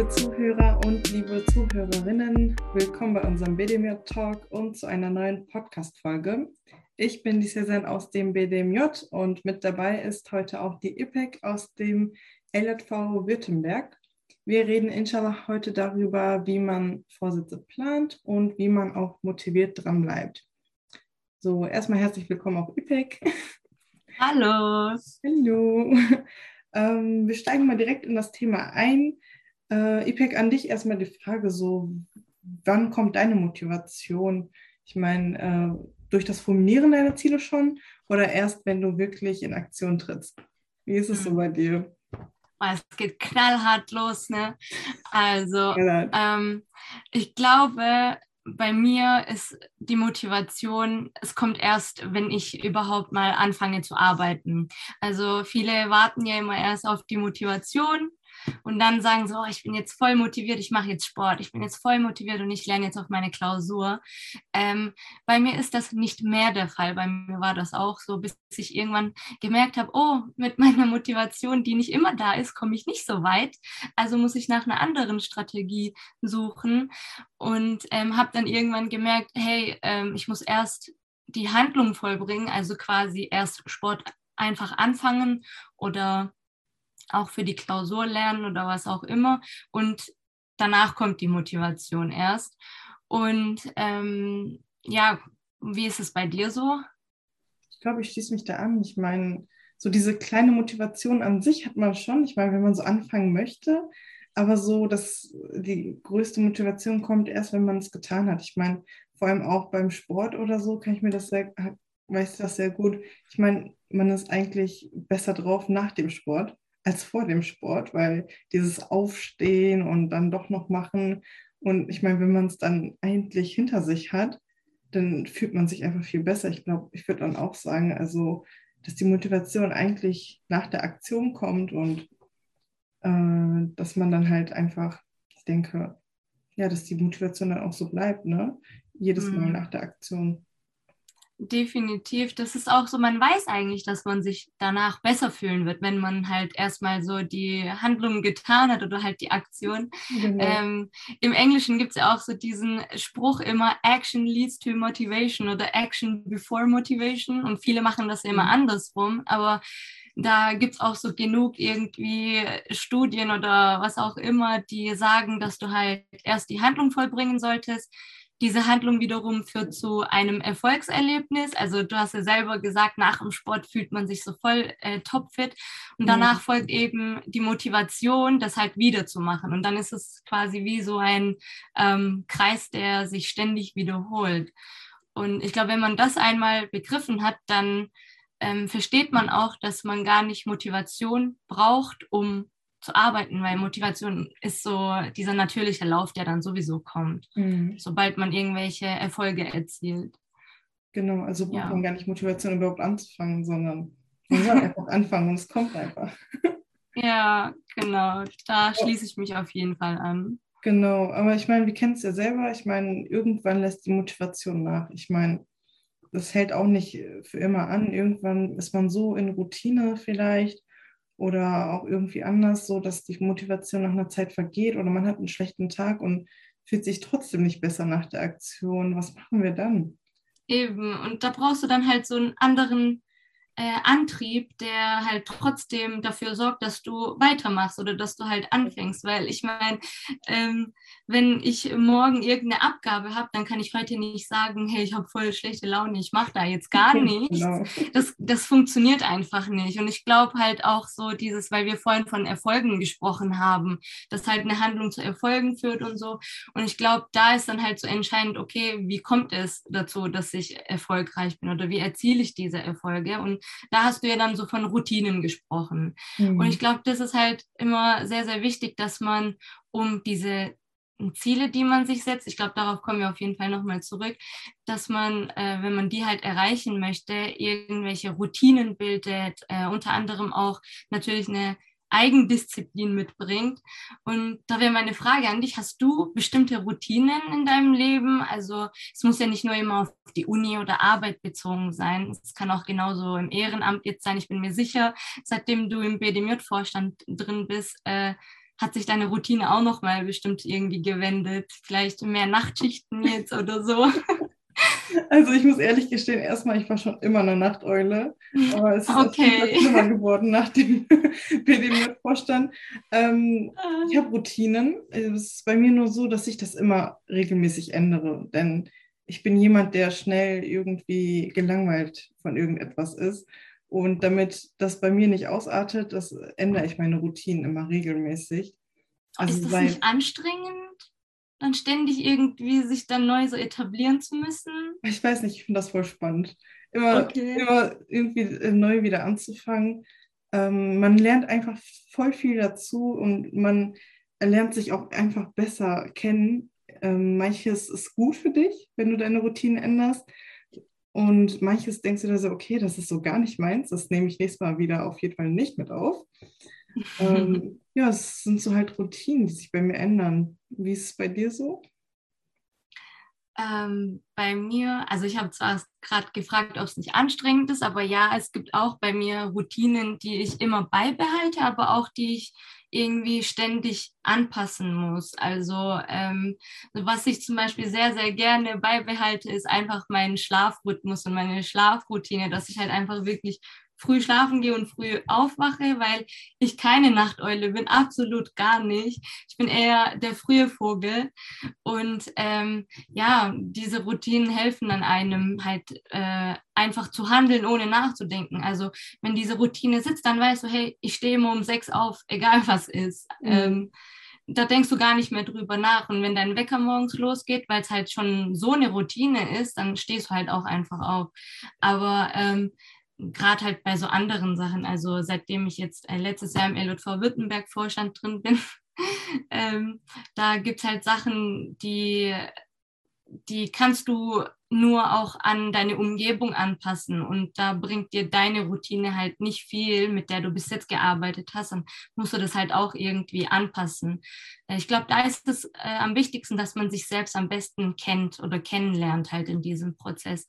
liebe Zuhörer und liebe Zuhörerinnen. Willkommen bei unserem BDMJ Talk und zu einer neuen Podcast-Folge. Ich bin die Cezanne aus dem BDMJ und mit dabei ist heute auch die IPEC aus dem LJV Württemberg. Wir reden inshallah heute darüber, wie man Vorsitze plant und wie man auch motiviert dran bleibt. So, erstmal herzlich willkommen auf IPEC. Hallo. Hallo. Ähm, wir steigen mal direkt in das Thema ein. Äh, Ipek, an dich erstmal die Frage so, wann kommt deine Motivation? Ich meine, äh, durch das Formulieren deiner Ziele schon oder erst, wenn du wirklich in Aktion trittst? Wie ist es so hm. bei dir? Es geht knallhart los, ne? Also, ähm, ich glaube, bei mir ist die Motivation, es kommt erst, wenn ich überhaupt mal anfange zu arbeiten. Also viele warten ja immer erst auf die Motivation und dann sagen so, oh, ich bin jetzt voll motiviert, ich mache jetzt Sport, ich bin jetzt voll motiviert und ich lerne jetzt auf meine Klausur. Ähm, bei mir ist das nicht mehr der Fall. Bei mir war das auch so, bis ich irgendwann gemerkt habe, oh, mit meiner Motivation, die nicht immer da ist, komme ich nicht so weit. Also muss ich nach einer anderen Strategie suchen und ähm, habe dann irgendwann gemerkt, hey, ähm, ich muss erst die Handlung vollbringen, also quasi erst Sport einfach anfangen oder auch für die Klausur lernen oder was auch immer. Und danach kommt die Motivation erst. Und ähm, ja, wie ist es bei dir so? Ich glaube, ich schließe mich da an. Ich meine, so diese kleine Motivation an sich hat man schon. Ich meine, wenn man so anfangen möchte, aber so, dass die größte Motivation kommt erst, wenn man es getan hat. Ich meine, vor allem auch beim Sport oder so kann ich mir das sehr, weiß das sehr gut. Ich meine, man ist eigentlich besser drauf nach dem Sport als vor dem Sport, weil dieses Aufstehen und dann doch noch machen und ich meine, wenn man es dann eigentlich hinter sich hat, dann fühlt man sich einfach viel besser. Ich glaube, ich würde dann auch sagen, also, dass die Motivation eigentlich nach der Aktion kommt und äh, dass man dann halt einfach, ich denke, ja, dass die Motivation dann auch so bleibt, ne? Jedes Mal mhm. nach der Aktion. Definitiv. Das ist auch so, man weiß eigentlich, dass man sich danach besser fühlen wird, wenn man halt erstmal so die Handlung getan hat oder halt die Aktion. Genau. Ähm, Im Englischen gibt es ja auch so diesen Spruch immer, Action leads to motivation oder Action before motivation. Und viele machen das ja immer mhm. andersrum, aber da gibt es auch so genug irgendwie Studien oder was auch immer, die sagen, dass du halt erst die Handlung vollbringen solltest diese Handlung wiederum führt zu einem Erfolgserlebnis. Also du hast ja selber gesagt, nach dem Sport fühlt man sich so voll äh, topfit und danach ja. folgt eben die Motivation, das halt wieder zu machen. Und dann ist es quasi wie so ein ähm, Kreis, der sich ständig wiederholt. Und ich glaube, wenn man das einmal begriffen hat, dann ähm, versteht man auch, dass man gar nicht Motivation braucht, um zu arbeiten, weil Motivation ist so dieser natürliche Lauf, der dann sowieso kommt, mhm. sobald man irgendwelche Erfolge erzielt. Genau, also braucht ja. man gar nicht Motivation überhaupt anzufangen, sondern man soll einfach anfangen und es kommt einfach. Ja, genau, da schließe ich mich auf jeden Fall an. Genau, aber ich meine, wir kennen es ja selber. Ich meine, irgendwann lässt die Motivation nach. Ich meine, das hält auch nicht für immer an. Irgendwann ist man so in Routine vielleicht oder auch irgendwie anders, so dass die Motivation nach einer Zeit vergeht oder man hat einen schlechten Tag und fühlt sich trotzdem nicht besser nach der Aktion. Was machen wir dann? Eben, und da brauchst du dann halt so einen anderen äh, Antrieb, der halt trotzdem dafür sorgt, dass du weitermachst oder dass du halt anfängst. Weil ich meine, ähm, wenn ich morgen irgendeine Abgabe habe, dann kann ich heute nicht sagen, hey, ich habe voll schlechte Laune, ich mache da jetzt gar nichts. Genau. Das, das funktioniert einfach nicht. Und ich glaube halt auch so dieses, weil wir vorhin von Erfolgen gesprochen haben, dass halt eine Handlung zu Erfolgen führt und so. Und ich glaube, da ist dann halt so entscheidend, okay, wie kommt es dazu, dass ich erfolgreich bin oder wie erziele ich diese Erfolge? Und da hast du ja dann so von Routinen gesprochen. Mhm. Und ich glaube, das ist halt immer sehr, sehr wichtig, dass man um diese Ziele, die man sich setzt, ich glaube, darauf kommen wir auf jeden Fall nochmal zurück, dass man, äh, wenn man die halt erreichen möchte, irgendwelche Routinen bildet, äh, unter anderem auch natürlich eine Eigendisziplin mitbringt. Und da wäre meine Frage an dich, hast du bestimmte Routinen in deinem Leben? Also es muss ja nicht nur immer auf die Uni oder Arbeit bezogen sein. Es kann auch genauso im Ehrenamt jetzt sein. Ich bin mir sicher, seitdem du im BDMJ-Vorstand drin bist, äh, hat sich deine Routine auch nochmal bestimmt irgendwie gewendet? Vielleicht mehr Nachtschichten jetzt oder so? Also ich muss ehrlich gestehen, erstmal, ich war schon immer eine Nachteule, aber es ist okay. schlimmer geworden nach dem PDM-Vorstand. Ähm, ah. ich habe Routinen. Es ist bei mir nur so, dass ich das immer regelmäßig ändere, denn ich bin jemand, der schnell irgendwie gelangweilt von irgendetwas ist. Und damit das bei mir nicht ausartet, das ändere ich meine Routinen immer regelmäßig. Also ist das nicht anstrengend? Dann ständig irgendwie sich dann neu so etablieren zu müssen? Ich weiß nicht, ich finde das voll spannend. Immer, okay. immer irgendwie äh, neu wieder anzufangen. Ähm, man lernt einfach voll viel dazu und man lernt sich auch einfach besser kennen. Ähm, manches ist gut für dich, wenn du deine Routine änderst. Und manches denkst du dir so, okay, das ist so gar nicht meins, das nehme ich nächstes Mal wieder auf jeden Fall nicht mit auf. Ähm, ja, es sind so halt Routinen, die sich bei mir ändern. Wie ist es bei dir so? Ähm, bei mir, also ich habe zwar gerade gefragt, ob es nicht anstrengend ist, aber ja, es gibt auch bei mir Routinen, die ich immer beibehalte, aber auch die ich irgendwie ständig anpassen muss. Also ähm, was ich zum Beispiel sehr, sehr gerne beibehalte, ist einfach mein Schlafrhythmus und meine Schlafroutine, dass ich halt einfach wirklich früh schlafen gehe und früh aufwache, weil ich keine Nachteule bin, absolut gar nicht. Ich bin eher der frühe Vogel. Und ähm, ja, diese Routinen helfen dann einem halt äh, einfach zu handeln, ohne nachzudenken. Also wenn diese Routine sitzt, dann weißt du, hey, ich stehe immer um sechs auf, egal was ist. Mhm. Ähm, da denkst du gar nicht mehr drüber nach. Und wenn dein Wecker morgens losgeht, weil es halt schon so eine Routine ist, dann stehst du halt auch einfach auf. Aber ähm, gerade halt bei so anderen Sachen, also seitdem ich jetzt äh, letztes Jahr im LJV Württemberg-Vorstand drin bin, ähm, da gibt es halt Sachen, die, die kannst du nur auch an deine Umgebung anpassen. Und da bringt dir deine Routine halt nicht viel, mit der du bis jetzt gearbeitet hast, dann musst du das halt auch irgendwie anpassen. Äh, ich glaube, da ist es äh, am wichtigsten, dass man sich selbst am besten kennt oder kennenlernt halt in diesem Prozess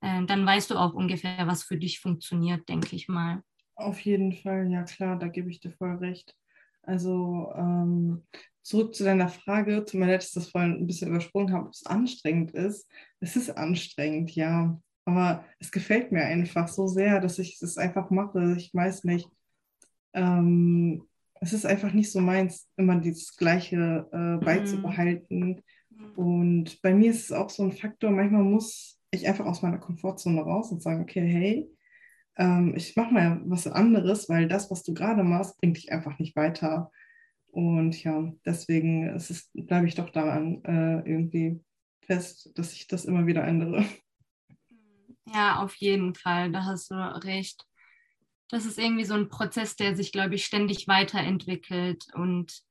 äh, dann weißt du auch ungefähr, was für dich funktioniert, denke ich mal. Auf jeden Fall, ja klar, da gebe ich dir voll recht. Also ähm, zurück zu deiner Frage, tut mir dass ich das vorhin ein bisschen übersprungen habe, ob es anstrengend ist. Es ist anstrengend, ja. Aber es gefällt mir einfach so sehr, dass ich es einfach mache. Ich weiß nicht. Ähm, es ist einfach nicht so meins, immer dieses Gleiche äh, mhm. beizubehalten. Mhm. Und bei mir ist es auch so ein Faktor, manchmal muss ich einfach aus meiner Komfortzone raus und sage, okay, hey, ähm, ich mache mal was anderes, weil das, was du gerade machst, bringt dich einfach nicht weiter. Und ja, deswegen bleibe ich doch daran äh, irgendwie fest, dass ich das immer wieder ändere. Ja, auf jeden Fall, da hast du recht. Das ist irgendwie so ein Prozess, der sich, glaube ich, ständig weiterentwickelt und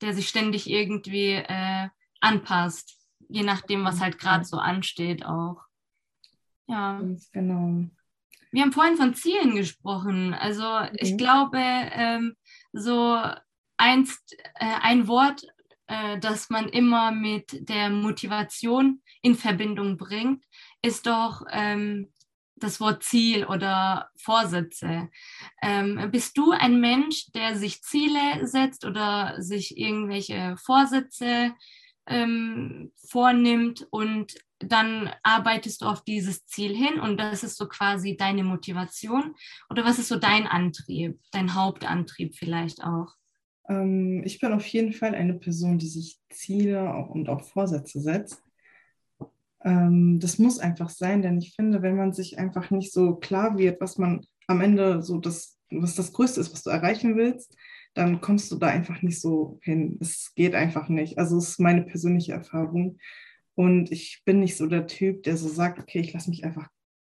der sich ständig irgendwie äh, anpasst, je nachdem, was halt gerade so ansteht auch. Ja. Ganz genau. Wir haben vorhin von Zielen gesprochen. Also mhm. ich glaube, ähm, so einst, äh, ein Wort, äh, das man immer mit der Motivation in Verbindung bringt, ist doch ähm, das Wort Ziel oder Vorsätze. Ähm, bist du ein Mensch, der sich Ziele setzt oder sich irgendwelche Vorsätze ähm, vornimmt und dann arbeitest du auf dieses Ziel hin und das ist so quasi deine Motivation? Oder was ist so dein Antrieb, dein Hauptantrieb vielleicht auch? Ähm, ich bin auf jeden Fall eine Person, die sich Ziele und auch Vorsätze setzt. Ähm, das muss einfach sein, denn ich finde, wenn man sich einfach nicht so klar wird, was man am Ende so das, was das Größte ist, was du erreichen willst, dann kommst du da einfach nicht so hin. Es geht einfach nicht. Also es ist meine persönliche Erfahrung. Und ich bin nicht so der Typ, der so sagt, okay, ich lasse mich einfach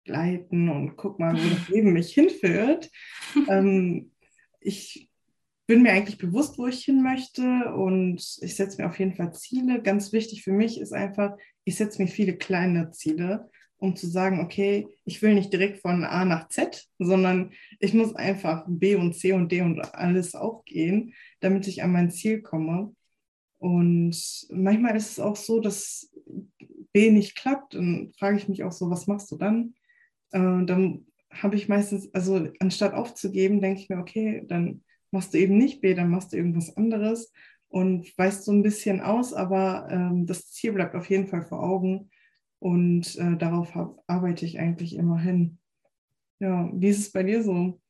gleiten und guck mal, wo das Leben mich hinführt. ähm, ich bin mir eigentlich bewusst, wo ich hin möchte und ich setze mir auf jeden Fall Ziele. Ganz wichtig für mich ist einfach, ich setze mir viele kleine Ziele, um zu sagen, okay, ich will nicht direkt von A nach Z, sondern ich muss einfach B und C und D und alles aufgehen, damit ich an mein Ziel komme. Und manchmal ist es auch so, dass B nicht klappt. Dann frage ich mich auch so, was machst du dann? Äh, dann habe ich meistens, also anstatt aufzugeben, denke ich mir, okay, dann machst du eben nicht B, dann machst du irgendwas anderes und weißt so ein bisschen aus, aber ähm, das Ziel bleibt auf jeden Fall vor Augen und äh, darauf hab, arbeite ich eigentlich immer hin. Ja, wie ist es bei dir so?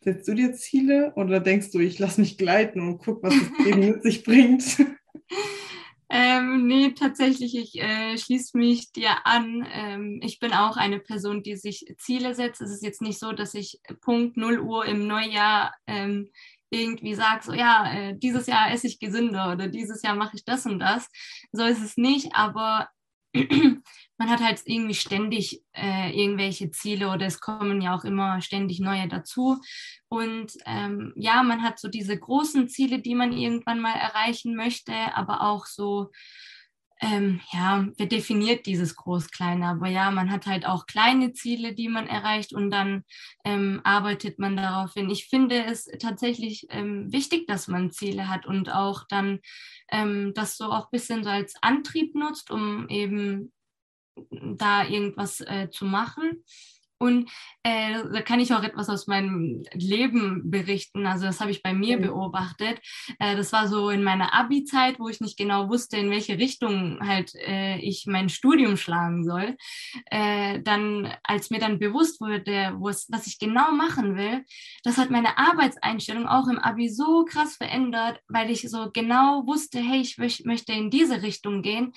Setzt du dir Ziele oder denkst du, ich lasse mich gleiten und guck, was das Leben mit sich bringt? Ähm, nee, tatsächlich, ich äh, schließe mich dir an. Ähm, ich bin auch eine Person, die sich Ziele setzt. Es ist jetzt nicht so, dass ich Punkt 0 Uhr im Neujahr ähm, irgendwie sage, so ja, äh, dieses Jahr esse ich gesünder oder dieses Jahr mache ich das und das. So ist es nicht, aber man hat halt irgendwie ständig äh, irgendwelche Ziele oder es kommen ja auch immer ständig neue dazu. Und ähm, ja, man hat so diese großen Ziele, die man irgendwann mal erreichen möchte, aber auch so, ähm, ja, wer definiert dieses Groß-Kleine? Aber ja, man hat halt auch kleine Ziele, die man erreicht und dann ähm, arbeitet man darauf hin. Ich finde es tatsächlich ähm, wichtig, dass man Ziele hat und auch dann ähm, das so auch ein bisschen so als Antrieb nutzt, um eben da irgendwas äh, zu machen. Und äh, da kann ich auch etwas aus meinem Leben berichten. Also das habe ich bei mir mhm. beobachtet. Äh, das war so in meiner Abi-Zeit, wo ich nicht genau wusste, in welche Richtung halt äh, ich mein Studium schlagen soll. Äh, dann, als mir dann bewusst wurde, was ich genau machen will, das hat meine Arbeitseinstellung auch im Abi so krass verändert, weil ich so genau wusste, hey, ich möchte in diese Richtung gehen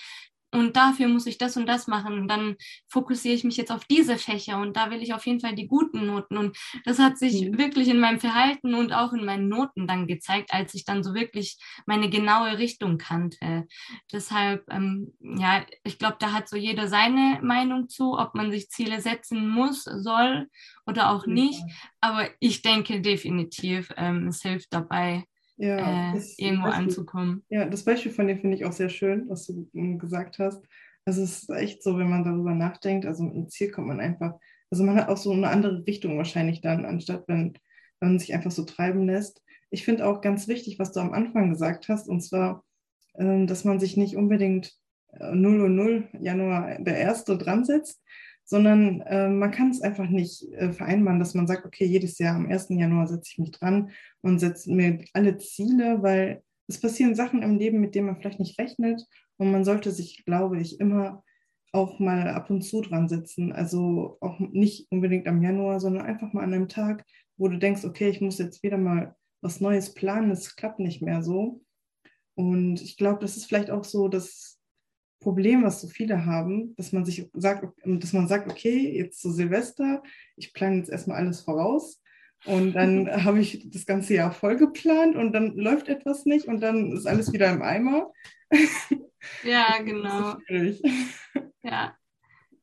und dafür muss ich das und das machen. Und dann fokussiere ich mich jetzt auf diese Fächer und da will ich auf jeden Fall die guten Noten. Und das hat sich mhm. wirklich in meinem Verhalten und auch in meinen Noten dann gezeigt, als ich dann so wirklich meine genaue Richtung kannte. Deshalb, ähm, ja, ich glaube, da hat so jeder seine Meinung zu, ob man sich Ziele setzen muss, soll oder auch nicht. Aber ich denke definitiv, ähm, es hilft dabei, ja, äh, irgendwo Beispiel, anzukommen. Ja, das Beispiel von dir finde ich auch sehr schön, was du hm, gesagt hast. Also es ist echt so, wenn man darüber nachdenkt, also mit einem Ziel kommt man einfach, also man hat auch so eine andere Richtung wahrscheinlich dann, anstatt wenn, wenn man sich einfach so treiben lässt. Ich finde auch ganz wichtig, was du am Anfang gesagt hast, und zwar, ähm, dass man sich nicht unbedingt 0 und 0 Januar der erste dran setzt, sondern äh, man kann es einfach nicht äh, vereinbaren, dass man sagt, okay, jedes Jahr am 1. Januar setze ich mich dran und setze mir alle Ziele, weil es passieren Sachen im Leben, mit denen man vielleicht nicht rechnet und man sollte sich, glaube ich, immer auch mal ab und zu dran setzen. Also auch nicht unbedingt am Januar, sondern einfach mal an einem Tag, wo du denkst, okay, ich muss jetzt wieder mal was Neues planen, es klappt nicht mehr so. Und ich glaube, das ist vielleicht auch so, dass Problem, was so viele haben, dass man sich sagt, dass man sagt, okay, jetzt zu Silvester, ich plane jetzt erstmal alles voraus und dann habe ich das ganze Jahr voll geplant und dann läuft etwas nicht und dann ist alles wieder im Eimer. Ja, genau. ja,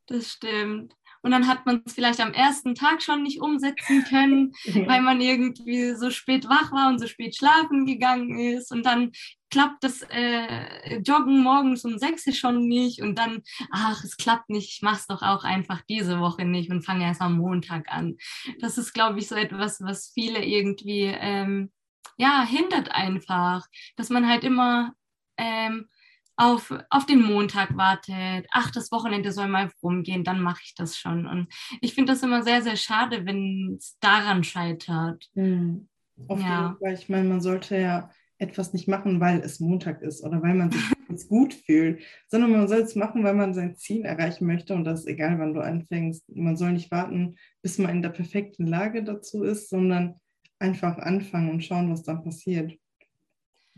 das stimmt. Und dann hat man es vielleicht am ersten Tag schon nicht umsetzen können, weil man irgendwie so spät wach war und so spät schlafen gegangen ist. Und dann klappt das äh, Joggen morgens um sechs schon nicht und dann, ach, es klappt nicht, ich mache es doch auch einfach diese Woche nicht und fange erst am Montag an. Das ist, glaube ich, so etwas, was viele irgendwie, ähm, ja, hindert einfach, dass man halt immer ähm, auf, auf den Montag wartet, ach, das Wochenende soll mal rumgehen, dann mache ich das schon. Und ich finde das immer sehr, sehr schade, wenn es daran scheitert. Mhm. Auf ja. Fall, ich meine, man sollte ja etwas nicht machen, weil es Montag ist oder weil man sich gut fühlt, sondern man soll es machen, weil man sein Ziel erreichen möchte und das ist egal, wann du anfängst. Man soll nicht warten, bis man in der perfekten Lage dazu ist, sondern einfach anfangen und schauen, was dann passiert.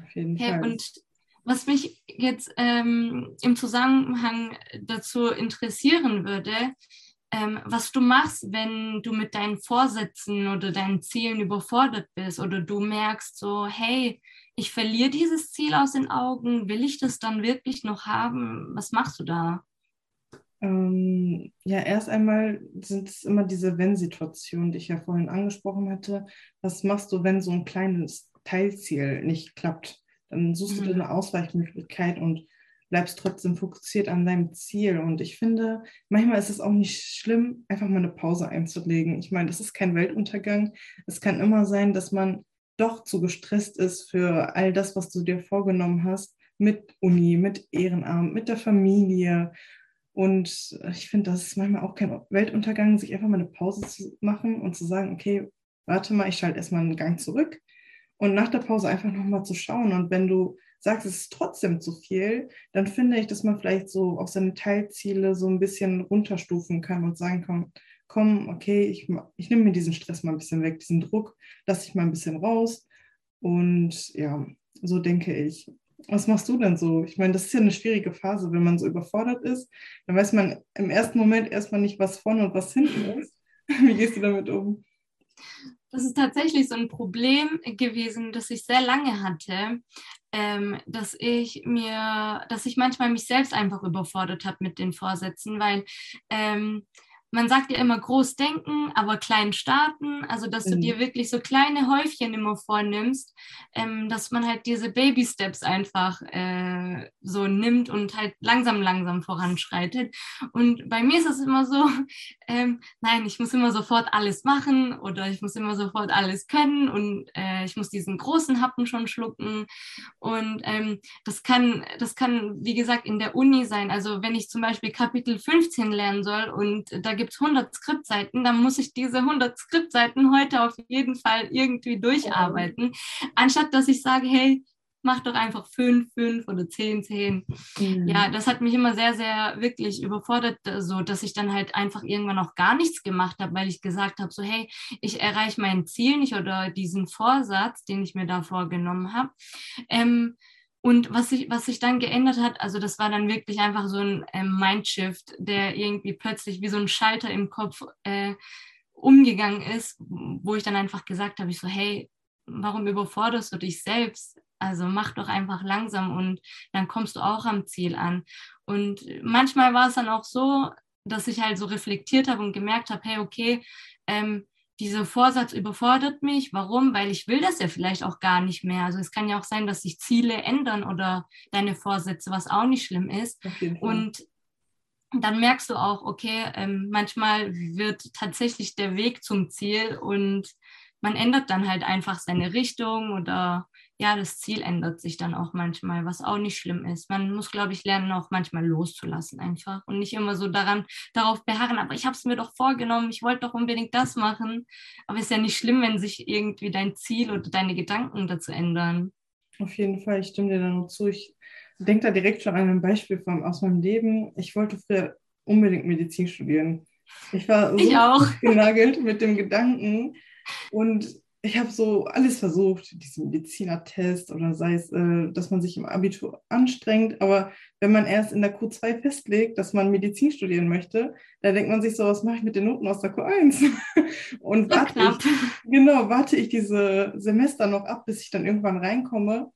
Auf jeden ja, Fall. Und was mich jetzt ähm, im Zusammenhang dazu interessieren würde, ähm, was du machst, wenn du mit deinen Vorsätzen oder deinen Zielen überfordert bist oder du merkst so, hey, ich verliere dieses Ziel aus den Augen, will ich das dann wirklich noch haben? Was machst du da? Ähm, ja, erst einmal sind es immer diese Wenn-Situationen, die ich ja vorhin angesprochen hatte. Was machst du, wenn so ein kleines Teilziel nicht klappt? Dann suchst mhm. du dir eine Ausweichmöglichkeit und bleibst trotzdem fokussiert an deinem Ziel. Und ich finde, manchmal ist es auch nicht schlimm, einfach mal eine Pause einzulegen. Ich meine, das ist kein Weltuntergang. Es kann immer sein, dass man doch zu gestresst ist für all das, was du dir vorgenommen hast, mit Uni, mit Ehrenamt, mit der Familie. Und ich finde, das ist manchmal auch kein Weltuntergang, sich einfach mal eine Pause zu machen und zu sagen, okay, warte mal, ich schalte erstmal einen Gang zurück und nach der Pause einfach nochmal zu schauen. Und wenn du sagst, es ist trotzdem zu viel, dann finde ich, dass man vielleicht so auch seine Teilziele so ein bisschen runterstufen kann und sagen kann, komm, okay, ich, ich nehme mir diesen Stress mal ein bisschen weg, diesen Druck, lasse ich mal ein bisschen raus. Und ja, so denke ich. Was machst du denn so? Ich meine, das ist ja eine schwierige Phase, wenn man so überfordert ist. Dann weiß man im ersten Moment erstmal nicht, was vorne und was hinten ist. Wie gehst du damit um? Das ist tatsächlich so ein Problem gewesen, das ich sehr lange hatte, ähm, dass ich mir, dass ich manchmal mich selbst einfach überfordert habe mit den Vorsätzen, weil ähm, man sagt ja immer groß denken, aber klein starten. Also, dass mhm. du dir wirklich so kleine Häufchen immer vornimmst, ähm, dass man halt diese Baby Steps einfach äh, so nimmt und halt langsam, langsam voranschreitet. Und bei mir ist es immer so, ähm, nein, ich muss immer sofort alles machen oder ich muss immer sofort alles können und äh, ich muss diesen großen Happen schon schlucken. Und ähm, das kann, das kann, wie gesagt, in der Uni sein. Also, wenn ich zum Beispiel Kapitel 15 lernen soll und da gibt es 100 Skriptseiten, dann muss ich diese 100 Skriptseiten heute auf jeden Fall irgendwie durcharbeiten, anstatt dass ich sage, hey, mach doch einfach fünf, fünf oder zehn, zehn. Mhm. Ja, das hat mich immer sehr, sehr wirklich überfordert, so dass ich dann halt einfach irgendwann auch gar nichts gemacht habe, weil ich gesagt habe, so hey, ich erreiche mein Ziel nicht oder diesen Vorsatz, den ich mir da vorgenommen habe. Ähm, und was sich, was sich dann geändert hat, also das war dann wirklich einfach so ein äh, Mindshift, der irgendwie plötzlich wie so ein Schalter im Kopf äh, umgegangen ist, wo ich dann einfach gesagt habe, ich so, hey, warum überforderst du dich selbst? Also mach doch einfach langsam und dann kommst du auch am Ziel an. Und manchmal war es dann auch so, dass ich halt so reflektiert habe und gemerkt habe, hey, okay, ähm, dieser Vorsatz überfordert mich. Warum? Weil ich will das ja vielleicht auch gar nicht mehr. Also es kann ja auch sein, dass sich Ziele ändern oder deine Vorsätze, was auch nicht schlimm ist. Und dann merkst du auch, okay, ähm, manchmal wird tatsächlich der Weg zum Ziel und man ändert dann halt einfach seine Richtung oder ja, das Ziel ändert sich dann auch manchmal, was auch nicht schlimm ist. Man muss, glaube ich, lernen, auch manchmal loszulassen einfach und nicht immer so daran, darauf beharren, aber ich habe es mir doch vorgenommen, ich wollte doch unbedingt das machen. Aber es ist ja nicht schlimm, wenn sich irgendwie dein Ziel oder deine Gedanken dazu ändern. Auf jeden Fall, ich stimme dir da nur zu. Ich denke da direkt schon an ein Beispiel von, aus meinem Leben. Ich wollte früher unbedingt Medizin studieren. Ich war so ich genagelt mit dem Gedanken und ich habe so alles versucht, diesen Medizinertest oder sei es, äh, dass man sich im Abitur anstrengt. Aber wenn man erst in der Q2 festlegt, dass man Medizin studieren möchte, da denkt man sich so, was mache ich mit den Noten aus der Q1? Und warte ich, genau, warte ich diese Semester noch ab, bis ich dann irgendwann reinkomme.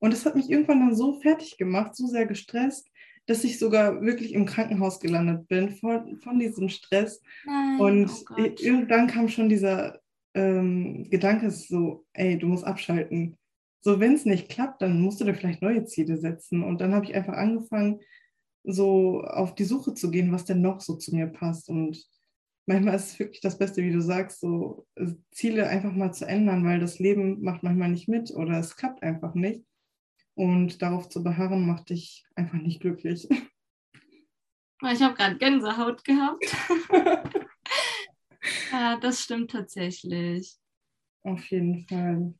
Und das hat mich irgendwann dann so fertig gemacht, so sehr gestresst, dass ich sogar wirklich im Krankenhaus gelandet bin von, von diesem Stress. Nein, und oh irgendwann kam schon dieser ähm, Gedanke ist so, ey, du musst abschalten. So, wenn es nicht klappt, dann musst du dir vielleicht neue Ziele setzen. Und dann habe ich einfach angefangen, so auf die Suche zu gehen, was denn noch so zu mir passt. Und manchmal ist es wirklich das Beste, wie du sagst, so äh, Ziele einfach mal zu ändern, weil das Leben macht manchmal nicht mit oder es klappt einfach nicht. Und darauf zu beharren, macht dich einfach nicht glücklich. Ich habe gerade Gänsehaut gehabt. Ja, das stimmt tatsächlich. Auf jeden Fall.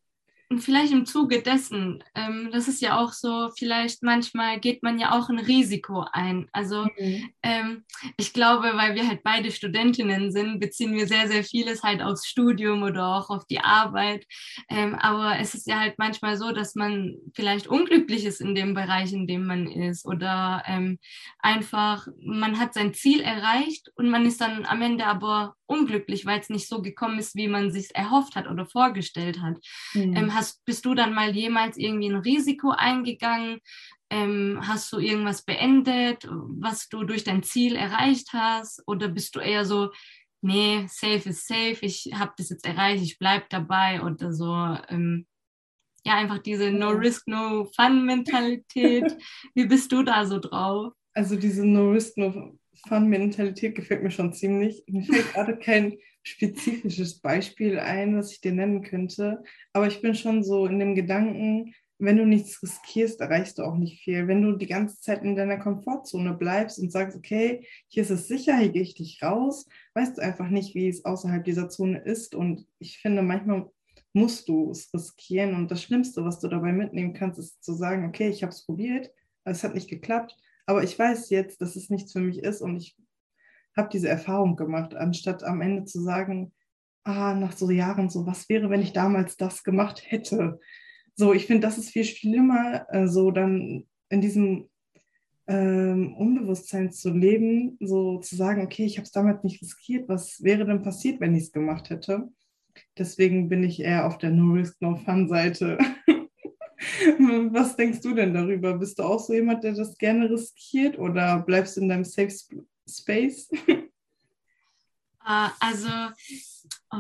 Und vielleicht im Zuge dessen, ähm, das ist ja auch so, vielleicht manchmal geht man ja auch ein Risiko ein. Also mhm. ähm, ich glaube, weil wir halt beide Studentinnen sind, beziehen wir sehr, sehr vieles halt aufs Studium oder auch auf die Arbeit. Ähm, aber es ist ja halt manchmal so, dass man vielleicht unglücklich ist in dem Bereich, in dem man ist. Oder ähm, einfach, man hat sein Ziel erreicht und man ist dann am Ende aber unglücklich, weil es nicht so gekommen ist, wie man sich erhofft hat oder vorgestellt hat. Mhm. Ähm, hast, bist du dann mal jemals irgendwie ein Risiko eingegangen? Ähm, hast du irgendwas beendet, was du durch dein Ziel erreicht hast? Oder bist du eher so, nee, safe is safe, ich habe das jetzt erreicht, ich bleibe dabei oder so? Ähm, ja, einfach diese No Risk, No Fun Mentalität. Wie bist du da so drauf? Also diese No Risk, No Fun-Mentalität gefällt mir schon ziemlich. Mir fällt gerade kein spezifisches Beispiel ein, was ich dir nennen könnte. Aber ich bin schon so in dem Gedanken, wenn du nichts riskierst, erreichst du auch nicht viel. Wenn du die ganze Zeit in deiner Komfortzone bleibst und sagst, okay, hier ist es sicher, hier gehe ich dich raus, weißt du einfach nicht, wie es außerhalb dieser Zone ist. Und ich finde, manchmal musst du es riskieren. Und das Schlimmste, was du dabei mitnehmen kannst, ist zu sagen, okay, ich habe es probiert, es hat nicht geklappt, aber ich weiß jetzt, dass es nichts für mich ist und ich habe diese Erfahrung gemacht, anstatt am Ende zu sagen, ah, nach so Jahren so, was wäre, wenn ich damals das gemacht hätte? So, ich finde, das ist viel schlimmer, äh, so dann in diesem ähm, Unbewusstsein zu leben, so zu sagen, okay, ich habe es damals nicht riskiert, was wäre denn passiert, wenn ich es gemacht hätte? Deswegen bin ich eher auf der No Risk, No Fun Seite. was denkst du denn darüber? Bist du auch so jemand, der das gerne riskiert oder bleibst du in deinem Safe Space? Ah, also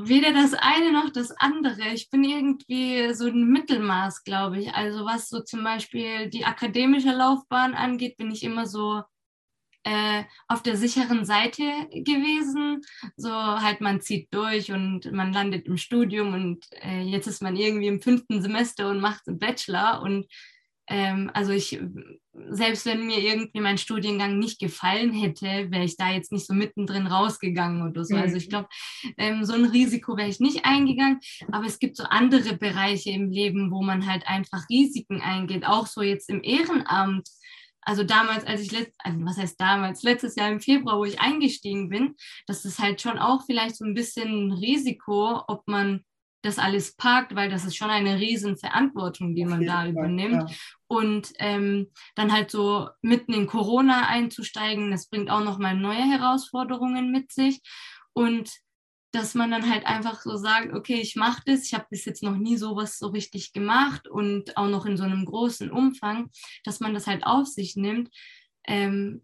weder das eine noch das andere. Ich bin irgendwie so ein Mittelmaß, glaube ich. Also was so zum Beispiel die akademische Laufbahn angeht, bin ich immer so äh, auf der sicheren Seite gewesen. So halt, man zieht durch und man landet im Studium und äh, jetzt ist man irgendwie im fünften Semester und macht einen Bachelor und ähm, also ich, selbst wenn mir irgendwie mein Studiengang nicht gefallen hätte, wäre ich da jetzt nicht so mittendrin rausgegangen oder so. Also ich mhm. glaube, ähm, so ein Risiko wäre ich nicht eingegangen. Aber es gibt so andere Bereiche im Leben, wo man halt einfach Risiken eingeht. Auch so jetzt im Ehrenamt. Also damals, als ich, letzt, also was heißt damals, letztes Jahr im Februar, wo ich eingestiegen bin, das ist halt schon auch vielleicht so ein bisschen ein Risiko, ob man das alles packt, weil das ist schon eine Riesenverantwortung, die man da übernimmt. Ja. Und ähm, dann halt so mitten in Corona einzusteigen, das bringt auch nochmal neue Herausforderungen mit sich. Und dass man dann halt einfach so sagt, okay, ich mache das, ich habe bis jetzt noch nie sowas so richtig gemacht und auch noch in so einem großen Umfang, dass man das halt auf sich nimmt. Ähm,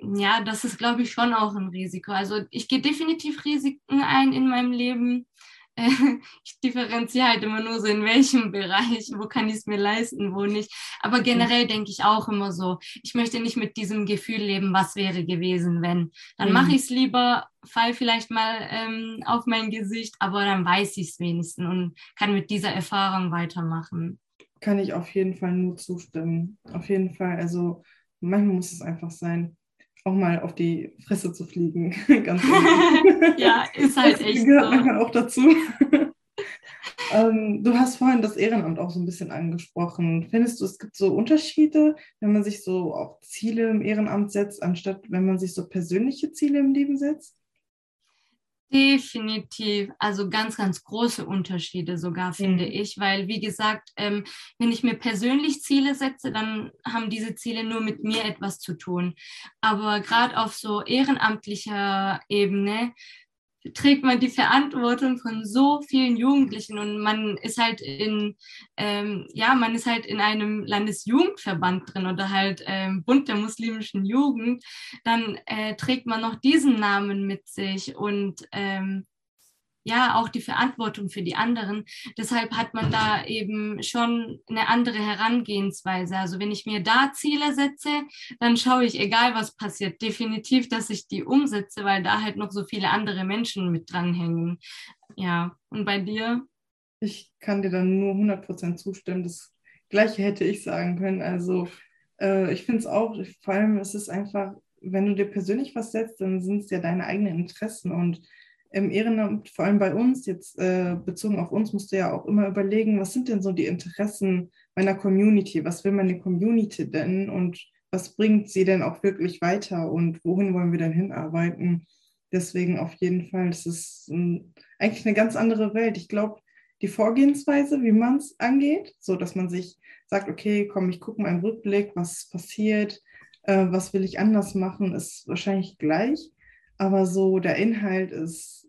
ja, das ist, glaube ich, schon auch ein Risiko. Also ich gehe definitiv Risiken ein in meinem Leben. ich differenziere halt immer nur so, in welchem Bereich, wo kann ich es mir leisten, wo nicht. Aber generell denke ich auch immer so, ich möchte nicht mit diesem Gefühl leben, was wäre gewesen, wenn. Dann mhm. mache ich es lieber, fall vielleicht mal ähm, auf mein Gesicht, aber dann weiß ich es wenigstens und kann mit dieser Erfahrung weitermachen. Kann ich auf jeden Fall nur zustimmen. Auf jeden Fall. Also manchmal muss es einfach sein auch mal auf die Fresse zu fliegen. Ganz ja, ist halt das echt gehört so. manchmal auch dazu. ähm, du hast vorhin das Ehrenamt auch so ein bisschen angesprochen. Findest du, es gibt so Unterschiede, wenn man sich so auch Ziele im Ehrenamt setzt, anstatt wenn man sich so persönliche Ziele im Leben setzt? Definitiv, also ganz, ganz große Unterschiede sogar, finde mhm. ich, weil wie gesagt, ähm, wenn ich mir persönlich Ziele setze, dann haben diese Ziele nur mit mir etwas zu tun. Aber gerade auf so ehrenamtlicher Ebene trägt man die Verantwortung von so vielen Jugendlichen und man ist halt in, ähm, ja, man ist halt in einem Landesjugendverband drin oder halt ähm, Bund der muslimischen Jugend, dann äh, trägt man noch diesen Namen mit sich und ähm, ja auch die Verantwortung für die anderen. Deshalb hat man da eben schon eine andere Herangehensweise. Also wenn ich mir da Ziele setze, dann schaue ich, egal was passiert, definitiv, dass ich die umsetze, weil da halt noch so viele andere Menschen mit dranhängen. Ja, und bei dir? Ich kann dir dann nur 100% zustimmen. Das Gleiche hätte ich sagen können. Also äh, ich finde es auch, vor allem ist es einfach, wenn du dir persönlich was setzt, dann sind es ja deine eigenen Interessen und im Ehrenamt, vor allem bei uns, jetzt äh, bezogen auf uns, musst du ja auch immer überlegen, was sind denn so die Interessen meiner Community? Was will meine Community denn und was bringt sie denn auch wirklich weiter und wohin wollen wir denn hinarbeiten? Deswegen auf jeden Fall, es ist ein, eigentlich eine ganz andere Welt. Ich glaube, die Vorgehensweise, wie man es angeht, so dass man sich sagt, okay, komm, ich gucke mal im Rückblick, was passiert, äh, was will ich anders machen, ist wahrscheinlich gleich aber so der Inhalt ist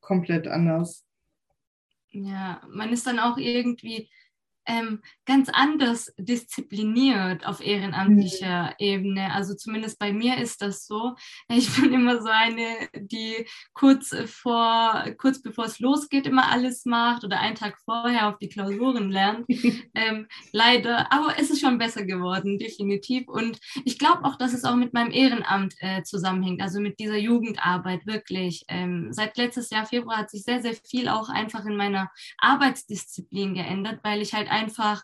komplett anders. Ja, man ist dann auch irgendwie ähm, ganz anders diszipliniert auf ehrenamtlicher mhm. Ebene. Also zumindest bei mir ist das so. Ich bin immer so eine, die kurz vor, kurz bevor es losgeht, immer alles macht oder einen Tag vorher auf die Klausuren lernt. ähm, leider, aber es ist schon besser geworden, definitiv. Und ich glaube auch, dass es auch mit meinem Ehrenamt äh, zusammenhängt, also mit dieser Jugendarbeit wirklich. Ähm, seit letztes Jahr Februar hat sich sehr, sehr viel auch einfach in meiner Arbeitsdisziplin geändert, weil ich halt einfach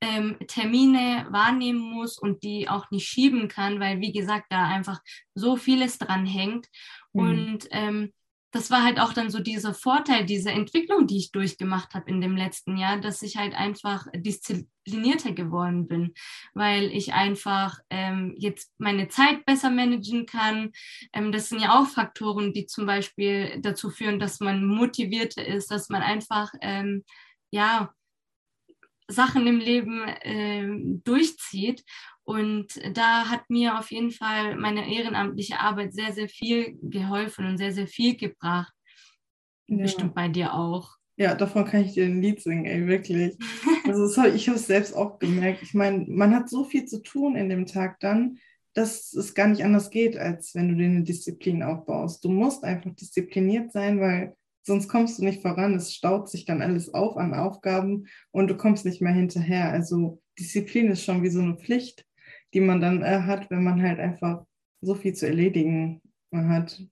ähm, Termine wahrnehmen muss und die auch nicht schieben kann, weil, wie gesagt, da einfach so vieles dran hängt. Mhm. Und ähm, das war halt auch dann so dieser Vorteil, diese Entwicklung, die ich durchgemacht habe in dem letzten Jahr, dass ich halt einfach disziplinierter geworden bin, weil ich einfach ähm, jetzt meine Zeit besser managen kann. Ähm, das sind ja auch Faktoren, die zum Beispiel dazu führen, dass man motivierter ist, dass man einfach, ähm, ja, Sachen im Leben äh, durchzieht. Und da hat mir auf jeden Fall meine ehrenamtliche Arbeit sehr, sehr viel geholfen und sehr, sehr viel gebracht. Ja. Bestimmt bei dir auch. Ja, davon kann ich dir ein Lied singen, ey, wirklich. Also hab, ich habe es selbst auch gemerkt. Ich meine, man hat so viel zu tun in dem Tag dann, dass es gar nicht anders geht, als wenn du dir eine Disziplin aufbaust. Du musst einfach diszipliniert sein, weil sonst kommst du nicht voran. Es staut sich dann alles auf an Aufgaben und du kommst nicht mehr hinterher. Also Disziplin ist schon wie so eine Pflicht, die man dann äh, hat, wenn man halt einfach so viel zu erledigen hat.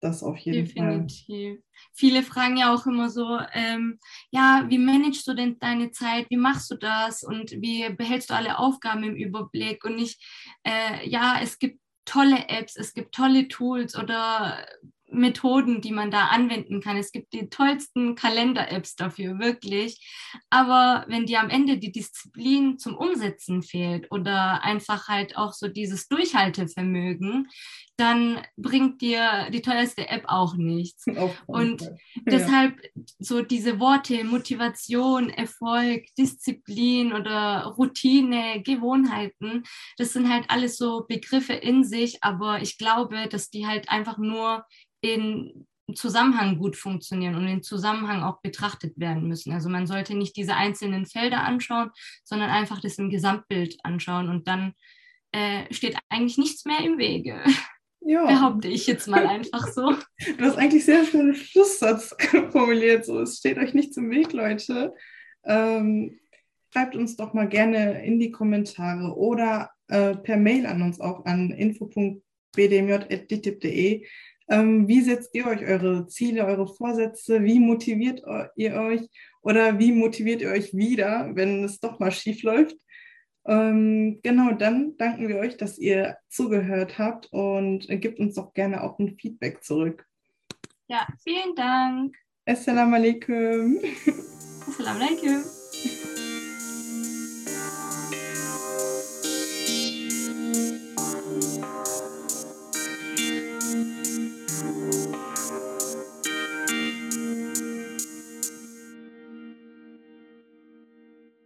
Das auf jeden Definitiv. Fall. Viele fragen ja auch immer so, ähm, ja, wie managst du denn deine Zeit? Wie machst du das? Und wie behältst du alle Aufgaben im Überblick? Und ich, äh, ja, es gibt tolle Apps, es gibt tolle Tools oder Methoden, die man da anwenden kann. Es gibt die tollsten Kalender-Apps dafür, wirklich. Aber wenn dir am Ende die Disziplin zum Umsetzen fehlt oder einfach halt auch so dieses Durchhaltevermögen, dann bringt dir die teuerste App auch nichts. Und ja. deshalb so diese Worte Motivation, Erfolg, Disziplin oder Routine, Gewohnheiten, das sind halt alles so Begriffe in sich, aber ich glaube, dass die halt einfach nur in Zusammenhang gut funktionieren und in Zusammenhang auch betrachtet werden müssen. Also man sollte nicht diese einzelnen Felder anschauen, sondern einfach das im Gesamtbild anschauen und dann äh, steht eigentlich nichts mehr im Wege. Ja. Behaupte ich jetzt mal einfach so. Du hast eigentlich sehr schönen Schlusssatz formuliert. So, es steht euch nichts im Weg, Leute. Ähm, schreibt uns doch mal gerne in die Kommentare oder äh, per Mail an uns auch an info.bdmj.ditip.de, ähm, wie setzt ihr euch eure Ziele, eure Vorsätze? Wie motiviert ihr euch? Oder wie motiviert ihr euch wieder, wenn es doch mal schief läuft? Ähm, genau, dann danken wir euch, dass ihr zugehört habt und gebt uns doch gerne auch ein Feedback zurück. Ja, vielen Dank. Assalamu alaikum. Assalamu alaikum.